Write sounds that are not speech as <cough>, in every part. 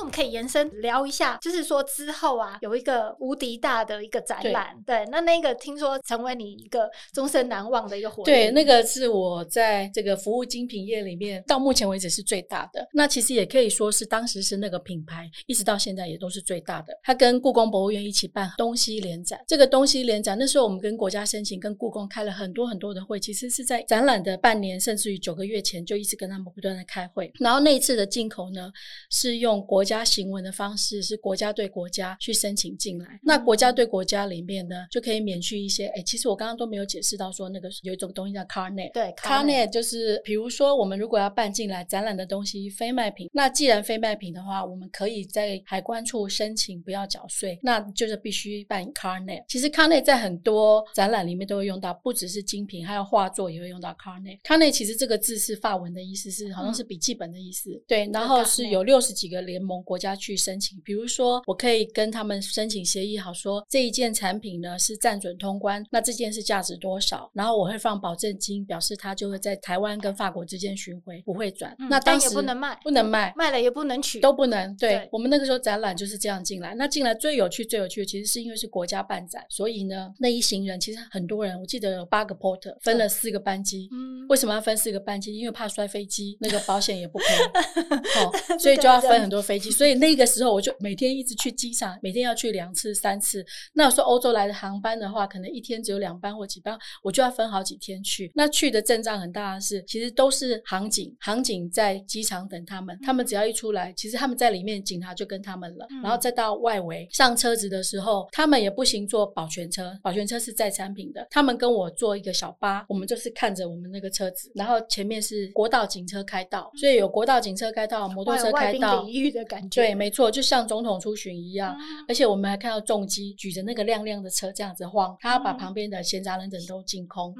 我们可以延伸聊一下，就是说之后啊，有一个无敌大的一个展览，对，对，那那个听说成为你一个终身难忘的一个活动。对，那个是我在这个服务精品业里面到目前为止是最大的。那其实也可以说是当时是那个品牌，一直到现在也都是最大的。他跟故宫博物院一起办东西联展，这个东西联展那时候我们跟国家申请，跟故宫开了很多很多的会，其实是在展览的半年甚至于九个月前就一直跟他们不断的开会。然后那一次的进口呢，是用国家行文的方式，是国家对国家去申请进来。那国家对国家里面呢，就可以免去一些。哎，其实我刚刚都没有解释到说，那个有一种东西叫 CARNET。对，CARNET 就是，比如说我们如果要办进来展览的东西非卖品，那既然非卖品的话，我们可以在海关处申请不要缴税，那就是必须办 CARNET。其实 CARNET 在很多展览里面都会用到，不只是精品，还有画作也会用到 CARNET。CARNET 其实这个字是法文的意思，是好像是笔记本的意思。嗯、对，然后是有六十几个联盟国家。去申请，比如说，我可以跟他们申请协议，好说这一件产品呢是暂准通关，那这件是价值多少？然后我会放保证金，表示它就会在台湾跟法国之间巡回，不会转。嗯、那当时也不能卖，不能卖，卖了也不能取，都不能。对，对，我们那个时候展览就是这样进来。那进来最有趣、最有趣的，其实是因为是国家办展，所以呢，那一行人其实很多人，我记得有八个 porter，分了四个班机。嗯，为什么要分四个班机？因为怕摔飞机，那个保险也不赔，<laughs> 哦，所以就要分很多飞机。所以那个时候我就每天一直去机场，每天要去两次、三次。那有时候欧洲来的航班的话，可能一天只有两班或几班，我就要分好几天去。那去的阵仗很大的是，其实都是航警，航警在机场等他们。他们只要一出来，其实他们在里面，警察就跟他们了。然后再到外围上车子的时候，他们也不行坐保全车，保全车是载产品的。他们跟我坐一个小巴，我们就是看着我们那个车子，然后前面是国道警车开道，所以有国道警车开道，摩托车开道，领域的感觉。对，没错，就像总。统出巡一样，而且我们还看到重机举着那个亮亮的车这样子晃，他要把旁边的闲杂人等都净空。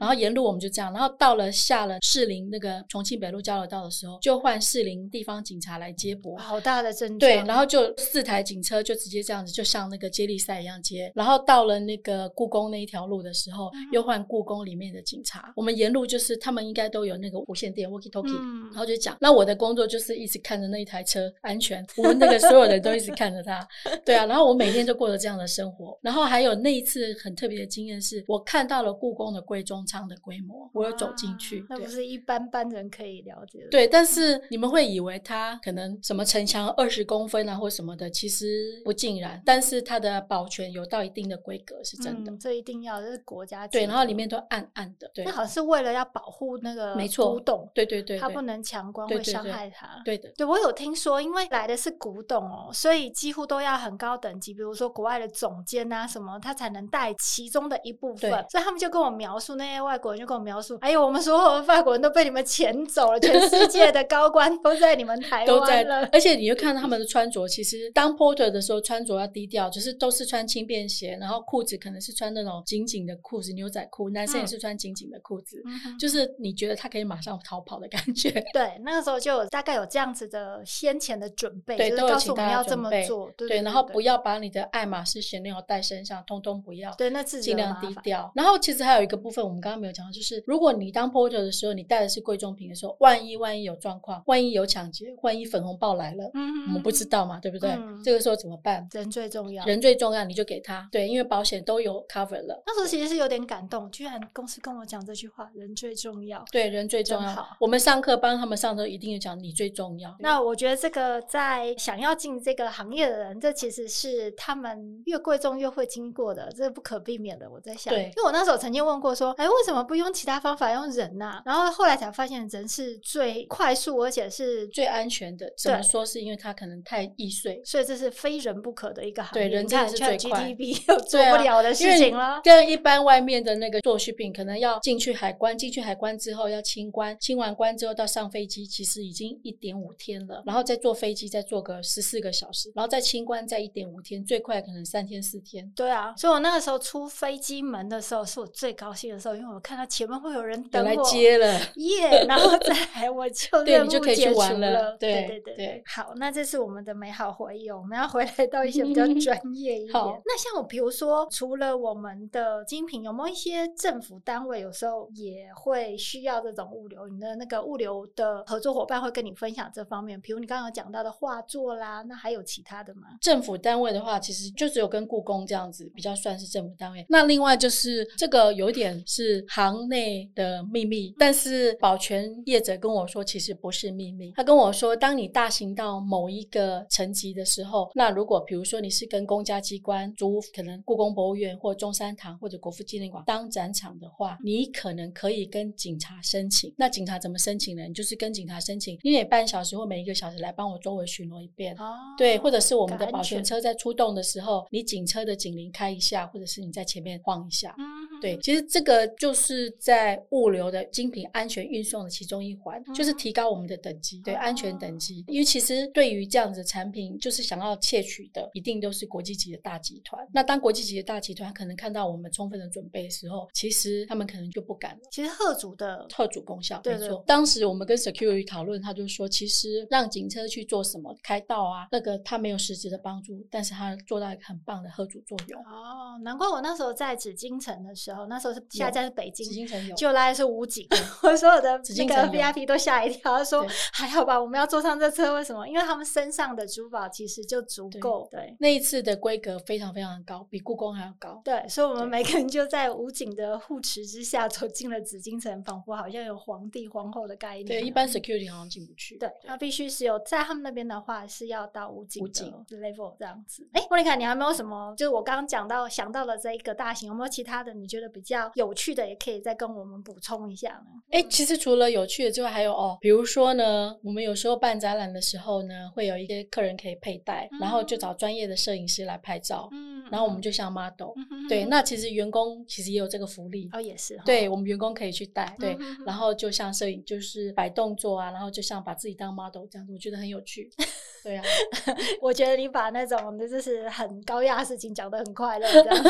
然后沿路我们就这样，然后到了下了士林那个重庆北路交流道的时候，就换士林地方警察来接驳，好大的阵仗。对，然后就四台警车就直接这样子，就像那个接力赛一样接。然后到了那个故宫那一条路的时候，又换故宫里面的警察。我们沿路就是他们应该都有那个无线电 walkie talkie，然后就讲。那我的工作就是一直看着那一台车安全，我们那个所有人。都一直看着他，对啊，然后我每天就过着这样的生活，然后还有那一次很特别的经验是，我看到了故宫的贵中仓的规模，我有走进去，那不是一般般人可以了解的。对，但是你们会以为它可能什么城墙二十公分啊或什么的，其实不尽然，但是它的保全有到一定的规格是真的，嗯、这一定要这是国家对，然后里面都暗暗的，对，那好像是为了要保护那个没错古董，对对对，它不能强光会伤害它，对的，对我有听说，因为来的是古董哦。所以几乎都要很高等级，比如说国外的总监啊什么，他才能带其中的一部分。所以他们就跟我描述，那些外国人就跟我描述，哎呦，我们所有的法国人都被你们遣走了，全世界的高官都在你们 <laughs> 台湾都在了。而且你就看到他们的穿着，其实当 porter 的时候穿着要低调，就是都是穿轻便鞋，然后裤子可能是穿那种紧紧的裤子，牛仔裤，男生也是穿紧紧的裤子，嗯，就是你觉得他可以马上逃跑的感觉。对，那个时候就有大概有这样子的先前的准备，对，就是告诉我们要这么做。对，对，对，对，然后不要把你的爱马仕、Chanel 带身上，通通不要。对，那自己尽量低调。然后其实还有一个部分，我们刚刚没有讲到，就是如果你当 porter 的时候，你带的是贵重品的时候，万一万一有状况，万一有抢劫，万一粉红豹来了，嗯，我们不知道嘛，对不对？嗯，这个时候怎么办？人最重要，人最重要，你就给他。对，因为保险都有 cover 了。那时候其实是有点感动，居然公司跟我讲这句话：人最重要。对，人最重要。我们上课帮他们上课，一定有讲你最重要。那我觉得这个在想要进这个行业的人，这其实是他们越贵重越会经过的，这是不可避免的。我在想，对，因为我那时候曾经问过说，哎，为什么不用其他方法，用人呐、啊？然后后来才发现，人是最快速，而且是最安全的。怎么说？是因为它可能太易碎，所以这是非人不可的一个行业。对，人真的是最快。GDP <laughs> 又做不了的事情了。跟一般外面的那个做 shipping，可能要进去海关，进去海关之后要清关，清完关之后到上飞机，其实已经一点五天了。然后再坐飞飞机再坐个十四个小时，然后再清关再一点五天，最快可能三天四天。对啊，所以我那个时候出飞机门的时候，是我最高兴的时候，因为我看到前面会有人等我来接了，耶、yeah！然后再来我就 <laughs> 任务解除了。对对对对，对，好，那这是我们的美好回忆。我们要回来到一些比较 <laughs> 专业一点。那像我，比如说，除了我们的精品，有没有一些政府单位有时候也会需要这种物流？你的那个物流的合作伙伴会跟你分享这方面，比如你刚刚讲到的画作啦，那还有其他的吗？政府单位的话，其实就只有跟故宫这样子比较算是政府单位。那另外就是这个有点是行内的秘密，但是保全业者跟我说，其实不是秘密。他跟我说，当你大型到某一个层级的时候，那如果比如说你是跟公家机关租，可能故宫博物院或中山堂或者国父纪念馆当展场的话，你可能可以跟警察申请。那警察怎么申请呢？你就是跟警察申请，你每半小时或每一个小时来帮我周围巡逻一遍。哦，对，或者是我们的保全车在出动的时候，你警车的警铃开一下，或者是你在前面晃一下。嗯，对，其实这个就是在物流的精品安全运送的其中一环，就是提高我们的等级，对，安全等级。因为其实对于这样子的产品，就是想要窃取的，一定都是国际级的大集团。那当国际级的大集团可能看到我们充分的准备的时候，其实他们可能就不敢了。其实贺主的贺主功效，对对，没错。当时我们跟 security 讨论，他就说，其实让警车去做什么开道啊，那个他没有实质的帮助，但是他做到一个很棒的合主作用。哦，难怪我那时候在紫禁城的时候，那时候是下一站是北京，紫禁城有，就来的是武警，<laughs> 我所有的那个 VIP 都吓一跳，他说还好吧，我们要坐上这车，为什么？因为他们身上的珠宝其实就足够。对，那一次的规格非常非常的高，比故宫还要高。对，所以我们每个人就在武警的护持之下走进了紫禁城，仿佛好像有皇帝皇后的概念。对，一般 security 好像进不去。对，那必须是有在他们那边的话是要到武警的 level 这样子。哎，莫妮卡，你还没有什么？就是我刚刚讲到想到了这一个大型，有没有其他的你觉得比较有趣的，也可以再跟我们补充一下呢？哎，其实除了有趣的之外，还有哦，比如说呢，我们有时候办展览的时候呢，会有一些客人可以佩戴，然后就找专业的摄影师来拍照。嗯，然后我们就像 model。对，那其实员工其实也有这个福利哦，也是。对，我们员工可以去带，对，然后就像摄影，就是摆动作啊，然后就像把自己当 model 这样子，我觉得很有趣。<laughs> 对啊，<laughs> 我觉得你把那种就是很高压的事情讲得很快乐，<laughs> 这样。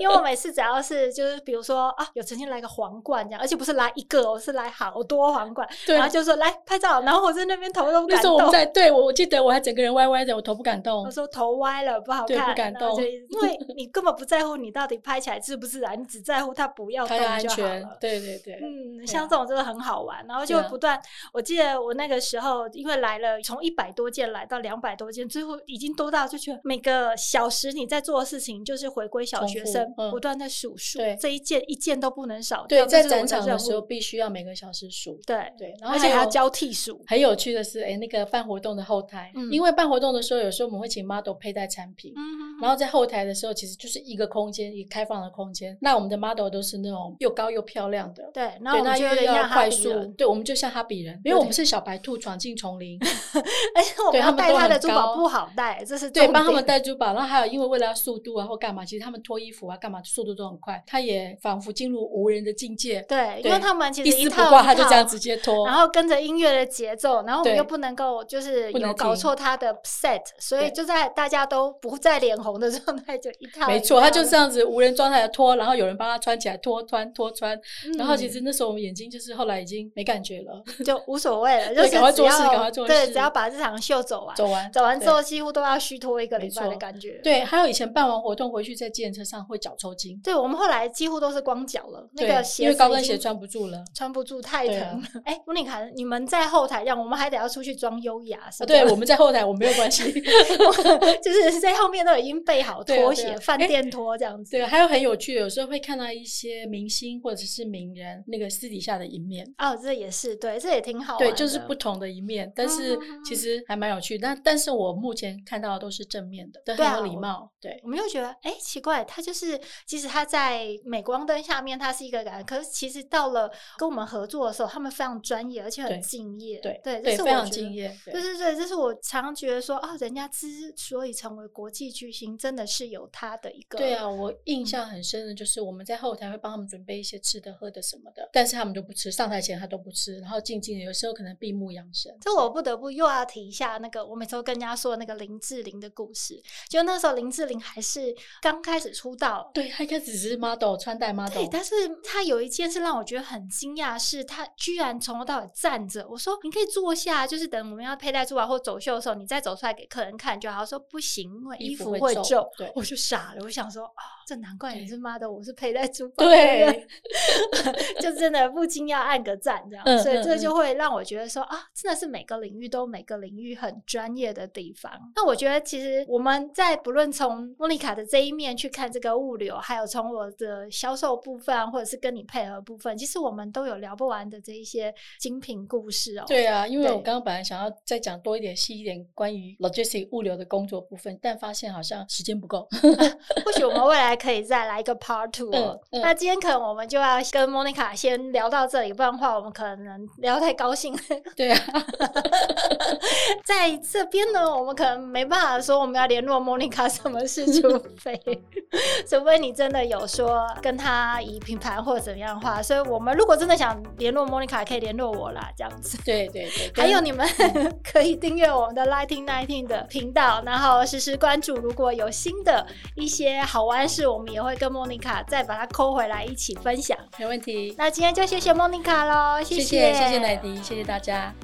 因为我每次只要是就是比如说啊，有曾经来个皇冠这样，而且不是来一个，我是来好多皇冠，然后就说来拍照，然后我在那边头都不敢动。那时候我们在，对我我记得我还整个人歪歪的，我头不敢动。我说头歪了不好看，不敢动，<laughs> 因为你根本不在乎你到底拍起来自不自然，你只在乎它不要动就好了。安全，对对对，嗯，像这种真的很好玩，然后就不断。我记得我那个时候因为来了从一百多件来到两百多件，最后已经多到就觉得每个小时你在做的事情就是回归小学生，不断在数数，这一件一件都不能少。对，在展场的时候必须要每个小时数。对对，然后而且还要交替数。很有趣的是，哎，那个办活动的后台，因为办活动的时候，有时候我们会请 model 佩戴产品，然后在后台的时候，其实就是一个空间，一个开放的空间。那我们的 model 都是那种又高又漂亮的，对，然后那又要快速，对，我们就像哈比人，因为我们是小白兔闯进丛林，<laughs> 而且我们要带他的珠宝不好带，这是对，帮他们带珠宝。然后还有，因为为了要速度啊或干嘛，其实他们脱衣服啊干嘛速度都很快，他也仿佛进入无人的境界。对，因为他们其实一丝不挂，他就这样直接脱，然后跟着音乐的节奏，然后我们又不能够就是有搞错他的 set，所以就在大家都不再脸红的状态就一套。没错，他就这样子无人状态的脱，然后有人帮他穿起来，脱穿脱穿。然后其实那时候我们眼睛就是后来已经没感觉了，<laughs> 就无所谓了，就是赶快做事，赶快做事。对，只要把这场秀走完，走完，走完之后几乎都要虚脱一个礼拜的感觉。对，还有以前办完活动回去在健身车上会脚抽筋。对，我们后来几乎都是光脚了，那个鞋因为高跟鞋穿不住了，穿不住太疼了。哎，莫妮卡，你们在后台让我们还得要出去装优雅，是吧？对，我们在后台我没有关系，<laughs> 就是在后面都已经备好拖鞋，饭店拖这样子。对，还有很有趣的，有时候会看到一些明星或者是名人那个私底下的一面。哦，这也是对，这也挺好。对，就是不同的一面，但是其实还蛮有趣。但但是我目前看到的都是正面的，都很有礼貌。对，我们又觉得，哎，奇怪，他就是即使他在镁光灯下面，他是一个感，可是其实到了跟我们合作的时候，他们非常专业，而且很敬业。对对，对，非常敬业。对对对，这是我常常觉得说，哦，人家之所以成为国际巨星。心真的是有他的一个。对啊，我印象很深的就是我们在后台会帮他们准备一些吃的喝的什么的，但是他们都不吃，上台前他都不吃，然后静静的，有时候可能闭目养神。这我不得不又要提一下那个我每次都跟人家说的那个林志玲的故事，就那时候林志玲还是刚开始出道，对，她一开始只是 model 穿戴 model，对，但是她有一件事让我觉得很惊讶，是她居然从头到尾站着。我说你可以坐下，就是等我们要佩戴珠宝或走秀的时候，你再走出来给客人看就好。说不行，因为衣服会皱。对，我就傻了，我想说啊。哦这难怪你是 model，我是佩戴珠宝。对，<laughs> 就真的不禁要按个赞，这样，嗯、所以这就会让我觉得说啊，真的是每个领域都每个领域很专业的地方。那我觉得其实我们在不论从莫妮卡的这一面去看这个物流，还有从我的销售部分，或者是跟你配合部分，其实我们都有聊不完的这一些精品故事哦。对啊，因为我刚刚本来想要再讲多一点、细一点关于 logistic 物流的工作部分，但发现好像时间不够。<laughs> 或许我们未来。可以再来一个 part two，哦嗯嗯、那今天可能我们就要跟 Monica 先聊到这里，不然的话我们可能聊太高兴。对啊，<laughs> 在这边呢，我们可能没办法说我们要联络 Monica 什么事，除 <laughs> 非除非你真的有说跟他以品牌或者怎么样的话，所以我们如果真的想联络 Monica，，可以联络我啦，这样子。对对对，还有你们可以订阅我们的 Lighting Nineteen 的频道，然后实时关注，如果有新的一些好玩事。我们也会跟莫妮卡再把它抠回来一起分享，没问题。那今天就谢谢莫妮卡喽，谢谢，谢谢，谢谢乃迪，谢谢大家。